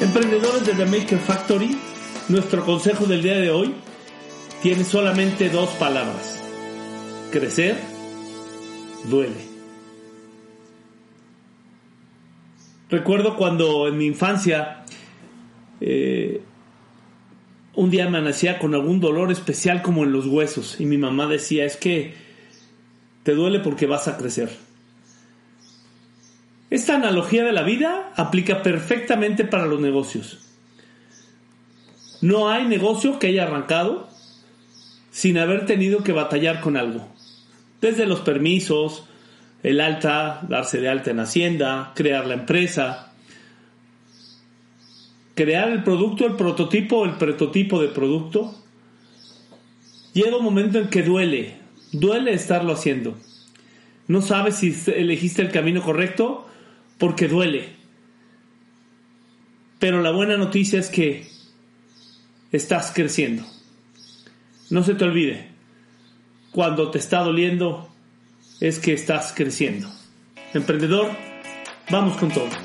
Emprendedores de The Maker Factory, nuestro consejo del día de hoy tiene solamente dos palabras. Crecer duele. Recuerdo cuando en mi infancia eh, un día me nacía con algún dolor especial como en los huesos y mi mamá decía es que te duele porque vas a crecer. Esta analogía de la vida aplica perfectamente para los negocios. No hay negocio que haya arrancado sin haber tenido que batallar con algo. Desde los permisos, el alta, darse de alta en Hacienda, crear la empresa, crear el producto, el prototipo, el prototipo de producto. Llega un momento en que duele, duele estarlo haciendo. No sabes si elegiste el camino correcto porque duele. Pero la buena noticia es que estás creciendo. No se te olvide, cuando te está doliendo es que estás creciendo. Emprendedor, vamos con todo.